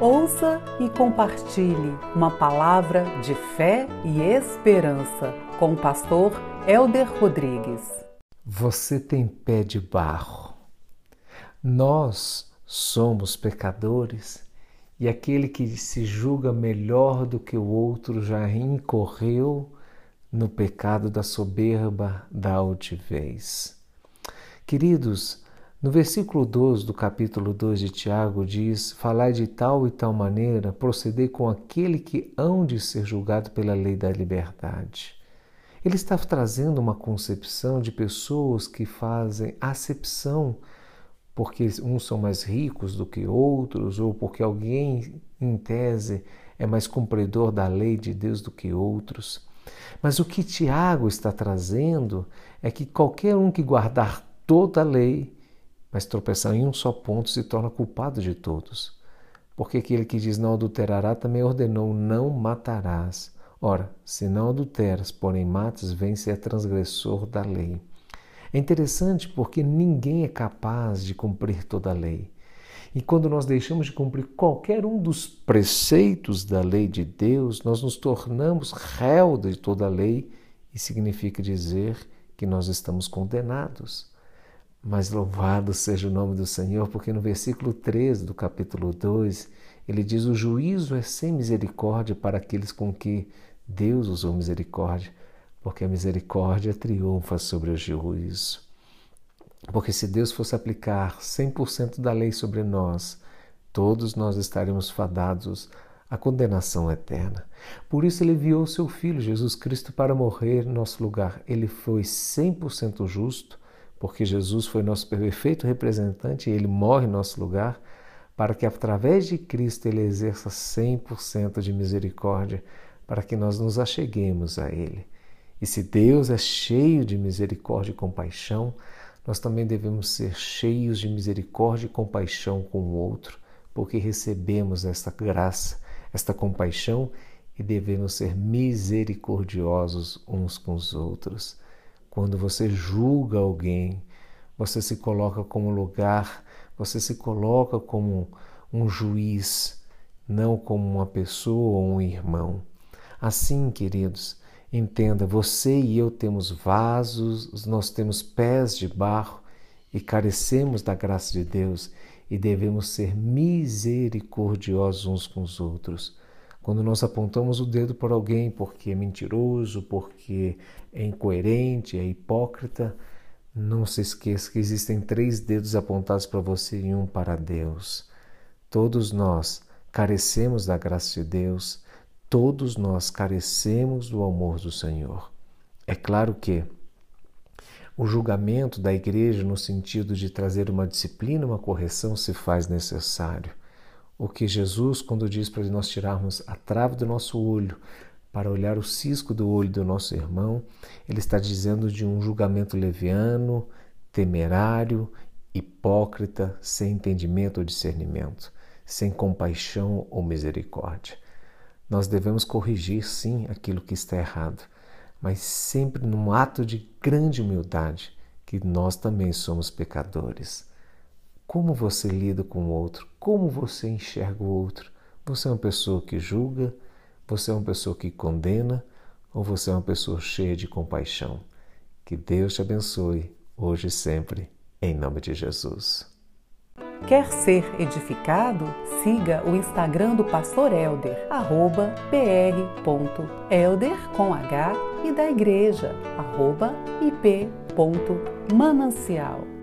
Ouça e compartilhe uma palavra de fé e esperança com o pastor Elder Rodrigues. Você tem pé de barro. Nós somos pecadores e aquele que se julga melhor do que o outro já incorreu no pecado da soberba, da altivez. Queridos, no versículo 12 do capítulo 2 de Tiago diz: Falai de tal e tal maneira, procedei com aquele que hão de ser julgado pela lei da liberdade. Ele está trazendo uma concepção de pessoas que fazem acepção porque uns são mais ricos do que outros, ou porque alguém, em tese, é mais cumpridor da lei de Deus do que outros. Mas o que Tiago está trazendo é que qualquer um que guardar toda a lei mas tropeçar em um só ponto se torna culpado de todos. Porque aquele que diz não adulterará também ordenou não matarás. Ora, se não adulteras, porém matas, vem ser transgressor da lei. É interessante porque ninguém é capaz de cumprir toda a lei. E quando nós deixamos de cumprir qualquer um dos preceitos da lei de Deus, nós nos tornamos réu de toda a lei e significa dizer que nós estamos condenados. Mas louvado seja o nome do Senhor, porque no versículo 13 do capítulo 2, ele diz: O juízo é sem misericórdia para aqueles com que Deus usou misericórdia, porque a misericórdia triunfa sobre o juízo. Porque se Deus fosse aplicar 100% da lei sobre nós, todos nós estaríamos fadados à condenação eterna. Por isso ele enviou seu filho Jesus Cristo para morrer em nosso lugar. Ele foi 100% justo porque Jesus foi nosso perfeito representante e ele morre em nosso lugar, para que através de Cristo ele exerça 100% de misericórdia, para que nós nos acheguemos a ele. E se Deus é cheio de misericórdia e compaixão, nós também devemos ser cheios de misericórdia e compaixão com o outro, porque recebemos esta graça, esta compaixão e devemos ser misericordiosos uns com os outros. Quando você julga alguém, você se coloca como lugar, você se coloca como um juiz, não como uma pessoa ou um irmão. Assim, queridos, entenda, você e eu temos vasos, nós temos pés de barro e carecemos da graça de Deus e devemos ser misericordiosos uns com os outros. Quando nós apontamos o dedo para alguém porque é mentiroso, porque é incoerente, é hipócrita, não se esqueça que existem três dedos apontados para você e um para Deus. Todos nós carecemos da graça de Deus, todos nós carecemos do amor do Senhor. É claro que o julgamento da igreja, no sentido de trazer uma disciplina, uma correção, se faz necessário o que Jesus, quando diz para nós tirarmos a trave do nosso olho para olhar o cisco do olho do nosso irmão, ele está dizendo de um julgamento leviano, temerário, hipócrita, sem entendimento ou discernimento, sem compaixão ou misericórdia. Nós devemos corrigir, sim, aquilo que está errado, mas sempre num ato de grande humildade, que nós também somos pecadores. Como você lida com o outro? Como você enxerga o outro? Você é uma pessoa que julga? Você é uma pessoa que condena? Ou você é uma pessoa cheia de compaixão? Que Deus te abençoe, hoje e sempre, em nome de Jesus. Quer ser edificado? Siga o Instagram do Pastor Elder, arroba pr.elder com H e da igreja, arroba ip.manancial.